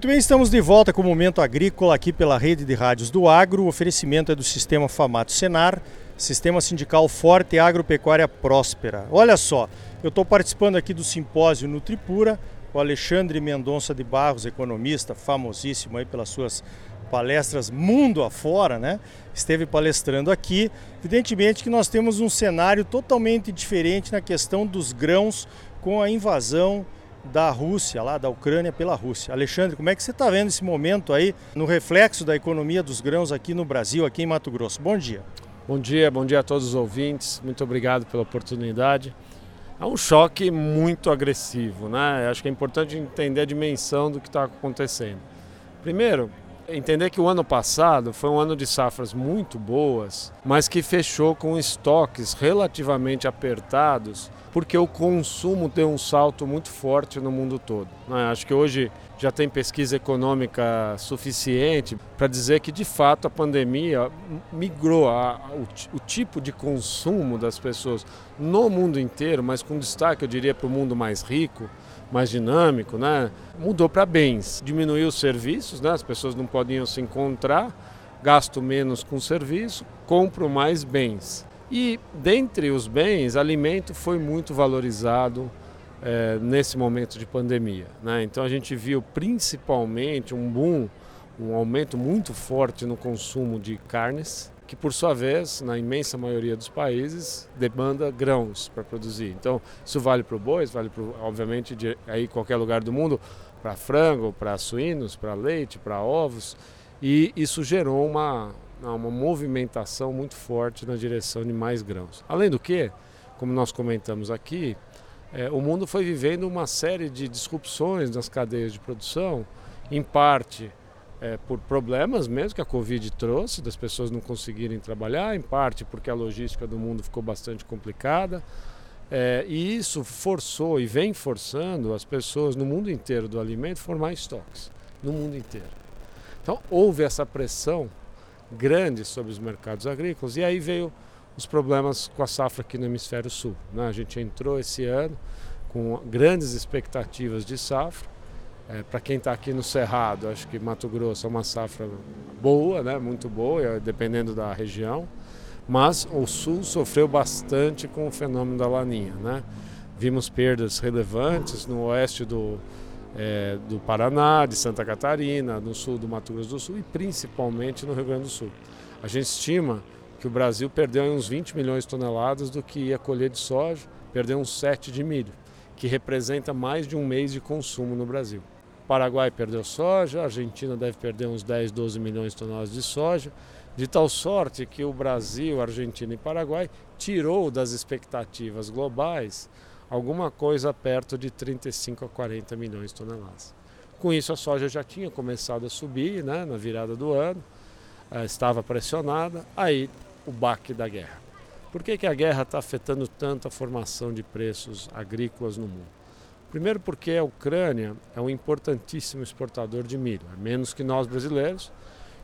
Muito bem, estamos de volta com o Momento Agrícola aqui pela rede de rádios do Agro. O oferecimento é do Sistema Famato Senar, Sistema Sindical Forte e Agropecuária Próspera. Olha só, eu estou participando aqui do simpósio Nutripura, o Alexandre Mendonça de Barros, economista, famosíssimo aí pelas suas palestras mundo afora, né? Esteve palestrando aqui. Evidentemente que nós temos um cenário totalmente diferente na questão dos grãos com a invasão da Rússia, lá da Ucrânia pela Rússia. Alexandre, como é que você está vendo esse momento aí no reflexo da economia dos grãos aqui no Brasil, aqui em Mato Grosso? Bom dia. Bom dia, bom dia a todos os ouvintes. Muito obrigado pela oportunidade. É um choque muito agressivo, né? Acho que é importante entender a dimensão do que está acontecendo. Primeiro, entender que o ano passado foi um ano de safras muito boas, mas que fechou com estoques relativamente apertados, porque o consumo deu um salto muito forte no mundo todo. Né? Acho que hoje já tem pesquisa econômica suficiente para dizer que de fato a pandemia migrou a, o, o tipo de consumo das pessoas no mundo inteiro, mas com destaque, eu diria, para o mundo mais rico mais dinâmico, né? Mudou para bens, diminuiu os serviços, né? As pessoas não podiam se encontrar, gasto menos com serviço, compro mais bens. E dentre os bens, alimento foi muito valorizado é, nesse momento de pandemia. Né? Então a gente viu principalmente um boom, um aumento muito forte no consumo de carnes, que por sua vez, na imensa maioria dos países, demanda grãos para produzir. Então, isso vale para o boi, vale para, obviamente, de aí qualquer lugar do mundo, para frango, para suínos, para leite, para ovos, e isso gerou uma, uma movimentação muito forte na direção de mais grãos. Além do que, como nós comentamos aqui, é, o mundo foi vivendo uma série de disrupções nas cadeias de produção, em parte é, por problemas mesmo que a Covid trouxe, das pessoas não conseguirem trabalhar, em parte porque a logística do mundo ficou bastante complicada. É, e isso forçou e vem forçando as pessoas no mundo inteiro do alimento formar estoques, no mundo inteiro. Então houve essa pressão grande sobre os mercados agrícolas e aí veio os problemas com a safra aqui no hemisfério sul. Né? A gente entrou esse ano com grandes expectativas de safra é, Para quem está aqui no Cerrado, acho que Mato Grosso é uma safra boa, né? muito boa, é, dependendo da região. Mas o Sul sofreu bastante com o fenômeno da laninha. Né? Vimos perdas relevantes no oeste do, é, do Paraná, de Santa Catarina, no sul do Mato Grosso do Sul e principalmente no Rio Grande do Sul. A gente estima que o Brasil perdeu uns 20 milhões de toneladas do que ia colher de soja, perdeu uns 7 de milho, que representa mais de um mês de consumo no Brasil. Paraguai perdeu soja, a Argentina deve perder uns 10, 12 milhões de toneladas de soja, de tal sorte que o Brasil, Argentina e Paraguai tirou das expectativas globais alguma coisa perto de 35 a 40 milhões de toneladas. Com isso, a soja já tinha começado a subir né, na virada do ano, eh, estava pressionada, aí o baque da guerra. Por que, que a guerra está afetando tanto a formação de preços agrícolas no mundo? Primeiro porque a Ucrânia é um importantíssimo exportador de milho, é menos que nós brasileiros,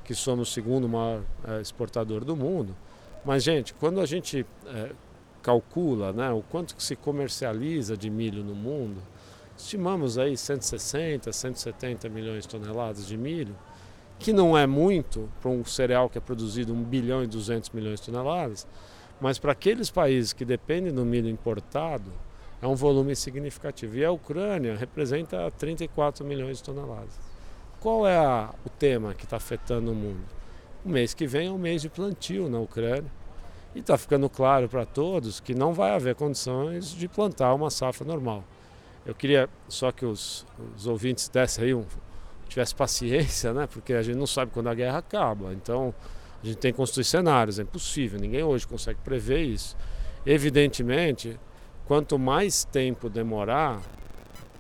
que somos o segundo maior é, exportador do mundo. Mas, gente, quando a gente é, calcula né, o quanto que se comercializa de milho no mundo, estimamos aí 160, 170 milhões de toneladas de milho, que não é muito para um cereal que é produzido 1 bilhão e 200 milhões de toneladas, mas para aqueles países que dependem do milho importado, é um volume significativo. E a Ucrânia representa 34 milhões de toneladas. Qual é a, o tema que está afetando o mundo? O mês que vem é um mês de plantio na Ucrânia. E está ficando claro para todos que não vai haver condições de plantar uma safra normal. Eu queria só que os, os ouvintes dessem aí um, tivesse paciência, né? Porque a gente não sabe quando a guerra acaba. Então a gente tem que construir cenários, é impossível, ninguém hoje consegue prever isso. Evidentemente, quanto mais tempo demorar,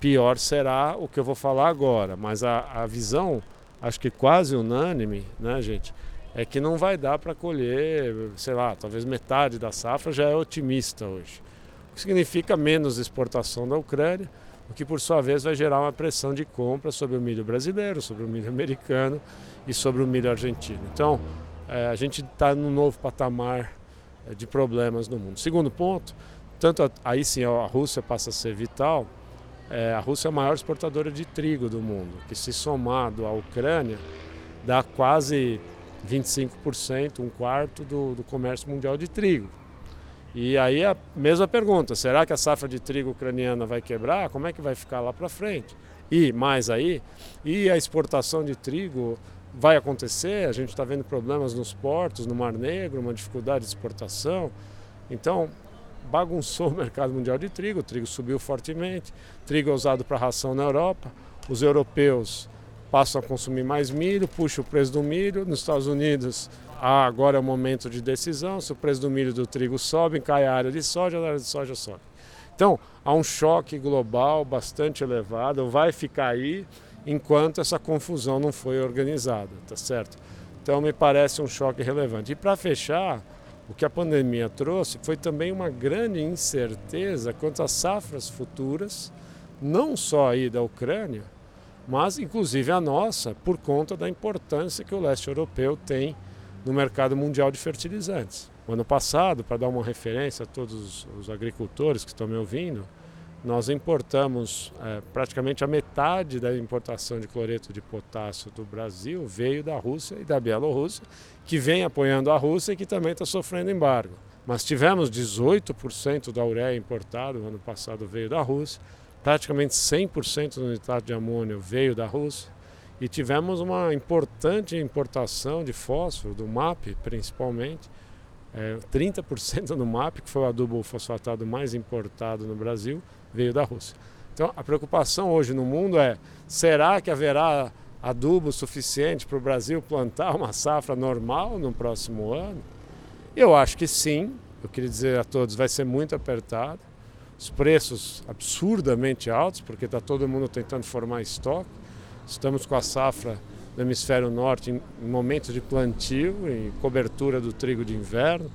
pior será o que eu vou falar agora. Mas a, a visão, acho que quase unânime, né, gente, é que não vai dar para colher, sei lá, talvez metade da safra já é otimista hoje. O que significa menos exportação da Ucrânia, o que por sua vez vai gerar uma pressão de compra sobre o milho brasileiro, sobre o milho americano e sobre o milho argentino. Então, é, a gente está num novo patamar é, de problemas no mundo. Segundo ponto, tanto a, aí sim a Rússia passa a ser vital, é, a Rússia é a maior exportadora de trigo do mundo, que se somado à Ucrânia dá quase 25%, um quarto do, do comércio mundial de trigo. E aí a mesma pergunta, será que a safra de trigo ucraniana vai quebrar? Como é que vai ficar lá para frente? E mais aí, e a exportação de trigo vai acontecer? A gente está vendo problemas nos portos, no Mar Negro, uma dificuldade de exportação. Então, bagunçou o mercado mundial de trigo, o trigo subiu fortemente, trigo é usado para ração na Europa, os europeus passam a consumir mais milho, puxa o preço do milho, nos Estados Unidos ah, agora é o momento de decisão, se o preço do milho e do trigo sobe, cai a área de soja, a área de soja sobe. Então, há um choque global bastante elevado, vai ficar aí enquanto essa confusão não foi organizada, tá certo? Então, me parece um choque relevante. E para fechar, o que a pandemia trouxe foi também uma grande incerteza quanto às safras futuras, não só aí da Ucrânia, mas inclusive a nossa, por conta da importância que o leste europeu tem no mercado mundial de fertilizantes. O ano passado, para dar uma referência a todos os agricultores que estão me ouvindo, nós importamos é, praticamente a metade da importação de cloreto de potássio do Brasil veio da Rússia e da Bielorrússia, que vem apoiando a Rússia e que também está sofrendo embargo. Mas tivemos 18% da ureia importada, no ano passado veio da Rússia, praticamente 100% do nitrato de amônio veio da Rússia, e tivemos uma importante importação de fósforo, do MAP principalmente, é, 30% do MAP, que foi o adubo fosfatado mais importado no Brasil, veio da Rússia. Então a preocupação hoje no mundo é: será que haverá adubo suficiente para o Brasil plantar uma safra normal no próximo ano? Eu acho que sim. Eu queria dizer a todos: vai ser muito apertado. Os preços absurdamente altos, porque está todo mundo tentando formar estoque. Estamos com a safra do hemisfério norte em momentos de plantio e cobertura do trigo de inverno.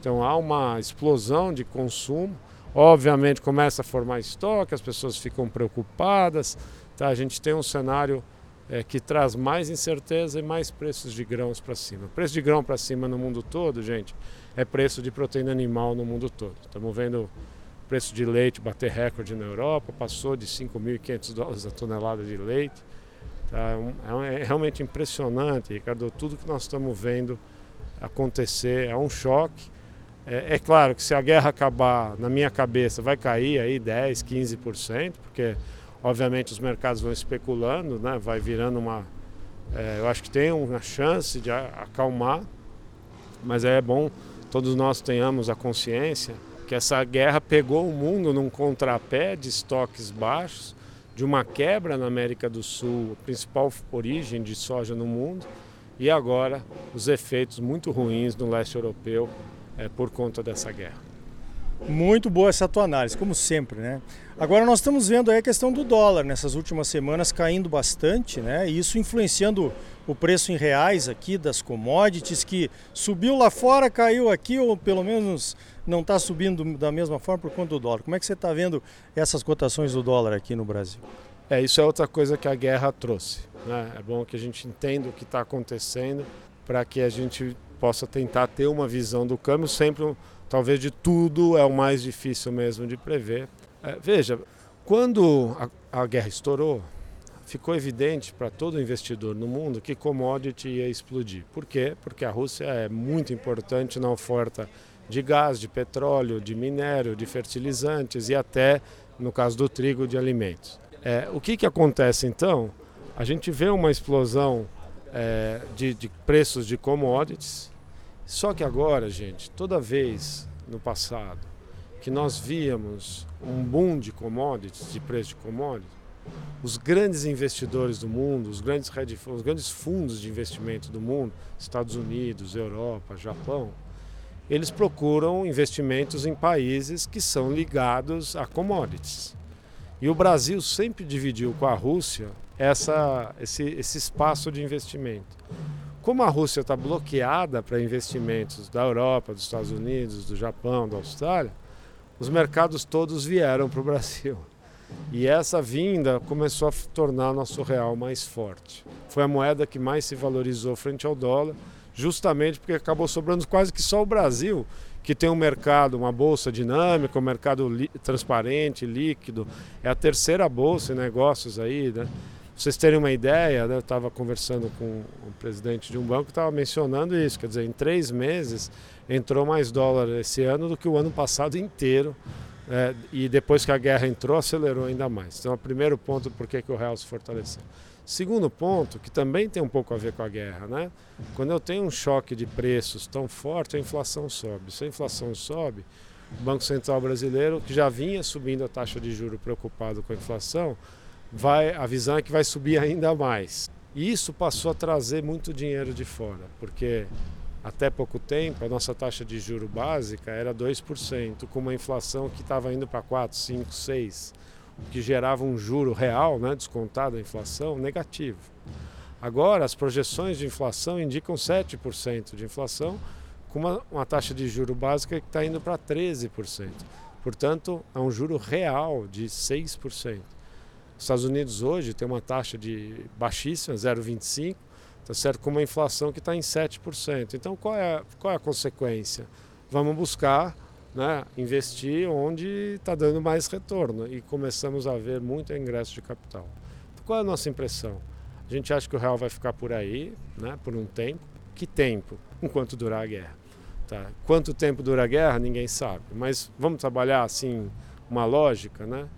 Então há uma explosão de consumo. Obviamente começa a formar estoque, as pessoas ficam preocupadas. Tá? A gente tem um cenário é, que traz mais incerteza e mais preços de grãos para cima. Preço de grão para cima no mundo todo, gente, é preço de proteína animal no mundo todo. Estamos vendo preço de leite bater recorde na Europa, passou de 5.500 dólares a tonelada de leite. Tá? É, é realmente impressionante, Ricardo, tudo que nós estamos vendo acontecer. É um choque. É, é, claro que se a guerra acabar, na minha cabeça, vai cair aí 10, 15%, porque obviamente os mercados vão especulando, né? vai virando uma. É, eu acho que tem uma chance de acalmar, mas é bom todos nós tenhamos a consciência que essa guerra pegou o mundo num contrapé de estoques baixos de uma quebra na América do Sul, a principal origem de soja no mundo, e agora os efeitos muito ruins no leste europeu é, por conta dessa guerra. Muito boa essa tua análise, como sempre, né? Agora nós estamos vendo aí a questão do dólar nessas últimas semanas caindo bastante, né? E isso influenciando o preço em reais aqui das commodities que subiu lá fora, caiu aqui ou pelo menos não está subindo da mesma forma por conta do dólar. Como é que você está vendo essas cotações do dólar aqui no Brasil? É, isso é outra coisa que a guerra trouxe. Né? É bom que a gente entenda o que está acontecendo para que a gente possa tentar ter uma visão do câmbio. Sempre, talvez de tudo, é o mais difícil mesmo de prever. É, veja, quando a, a guerra estourou, ficou evidente para todo investidor no mundo que commodity ia explodir. Por quê? Porque a Rússia é muito importante na oferta de gás, de petróleo, de minério, de fertilizantes e até, no caso do trigo, de alimentos. É, o que, que acontece então? A gente vê uma explosão é, de, de preços de commodities, só que agora, gente, toda vez no passado que nós víamos um boom de commodities, de preço de commodities, os grandes investidores do mundo, os grandes, os grandes fundos de investimento do mundo, Estados Unidos, Europa, Japão, eles procuram investimentos em países que são ligados a commodities. E o Brasil sempre dividiu com a Rússia essa, esse, esse espaço de investimento. Como a Rússia está bloqueada para investimentos da Europa, dos Estados Unidos, do Japão, da Austrália, os mercados todos vieram para o Brasil. E essa vinda começou a tornar nosso real mais forte. Foi a moeda que mais se valorizou frente ao dólar, justamente porque acabou sobrando quase que só o Brasil, que tem um mercado, uma bolsa dinâmica, um mercado transparente, líquido. É a terceira bolsa em negócios aí, né? Vocês terem uma ideia, né, eu estava conversando com o presidente de um banco que estava mencionando isso, quer dizer, em três meses entrou mais dólar esse ano do que o ano passado inteiro é, e depois que a guerra entrou, acelerou ainda mais. Então, o primeiro ponto, por que, que o real se fortaleceu. Segundo ponto, que também tem um pouco a ver com a guerra, né? Quando eu tenho um choque de preços tão forte, a inflação sobe. Se a inflação sobe, o Banco Central Brasileiro, que já vinha subindo a taxa de juro preocupado com a inflação, vai, a visão é que vai subir ainda mais. E isso passou a trazer muito dinheiro de fora, porque até pouco tempo, a nossa taxa de juro básica era 2%, com uma inflação que estava indo para 4, 5, 6, o que gerava um juro real, né, descontado a inflação, negativo. Agora, as projeções de inflação indicam 7% de inflação, com uma, uma taxa de juro básica que está indo para 13%. Portanto, é um juro real de 6%. Os Estados Unidos hoje tem uma taxa de baixíssima, 0,25%, tá certo? com uma inflação que está em 7%. Então, qual é, qual é a consequência? Vamos buscar né, investir onde está dando mais retorno e começamos a ver muito ingresso de capital. Qual é a nossa impressão? A gente acha que o real vai ficar por aí, né, por um tempo. Que tempo? Enquanto durar a guerra. Tá? Quanto tempo dura a guerra, ninguém sabe. Mas vamos trabalhar assim uma lógica, né?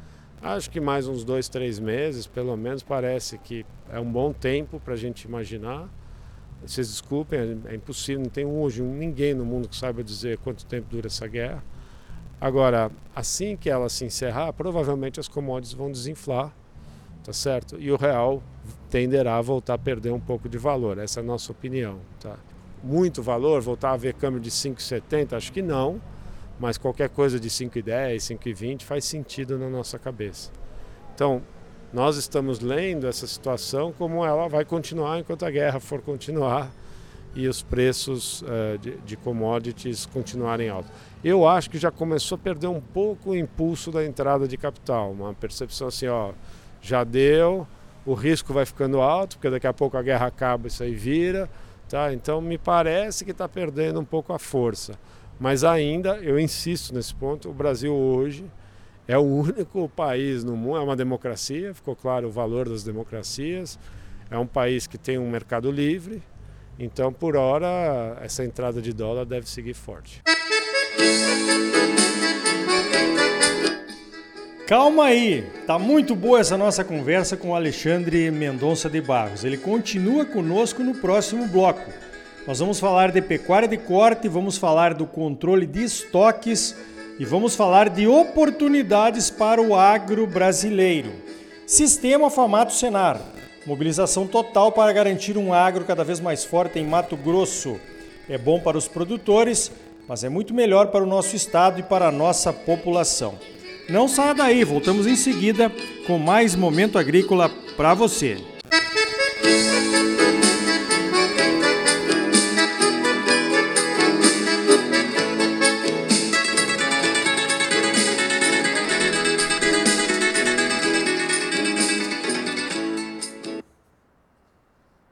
Acho que mais uns dois, três meses, pelo menos, parece que é um bom tempo para a gente imaginar. Vocês desculpem, é impossível, não tem hoje ninguém no mundo que saiba dizer quanto tempo dura essa guerra. Agora, assim que ela se encerrar, provavelmente as commodities vão desinflar, tá certo? E o real tenderá a voltar a perder um pouco de valor, essa é a nossa opinião, tá? Muito valor, voltar a ver câmbio de 5,70, acho que não mas qualquer coisa de 5,10, 5,20 faz sentido na nossa cabeça. Então, nós estamos lendo essa situação como ela vai continuar enquanto a guerra for continuar e os preços uh, de, de, commodities continuarem altos. Eu acho que já começou a perder um pouco o impulso da entrada de capital, uma percepção assim, ó, já deu, o risco vai ficando alto, porque daqui a pouco a guerra acaba e isso aí vira, tá? Então me parece que está perdendo um pouco a força. Mas ainda, eu insisto nesse ponto, o Brasil hoje é o único país no mundo, é uma democracia, ficou claro o valor das democracias, é um país que tem um mercado livre, então por hora essa entrada de dólar deve seguir forte. Calma aí, tá muito boa essa nossa conversa com o Alexandre Mendonça de Barros. Ele continua conosco no próximo bloco. Nós vamos falar de pecuária de corte, vamos falar do controle de estoques e vamos falar de oportunidades para o agro brasileiro. Sistema Famato Senar. Mobilização total para garantir um agro cada vez mais forte em Mato Grosso. É bom para os produtores, mas é muito melhor para o nosso estado e para a nossa população. Não saia daí, voltamos em seguida com mais momento agrícola para você. Música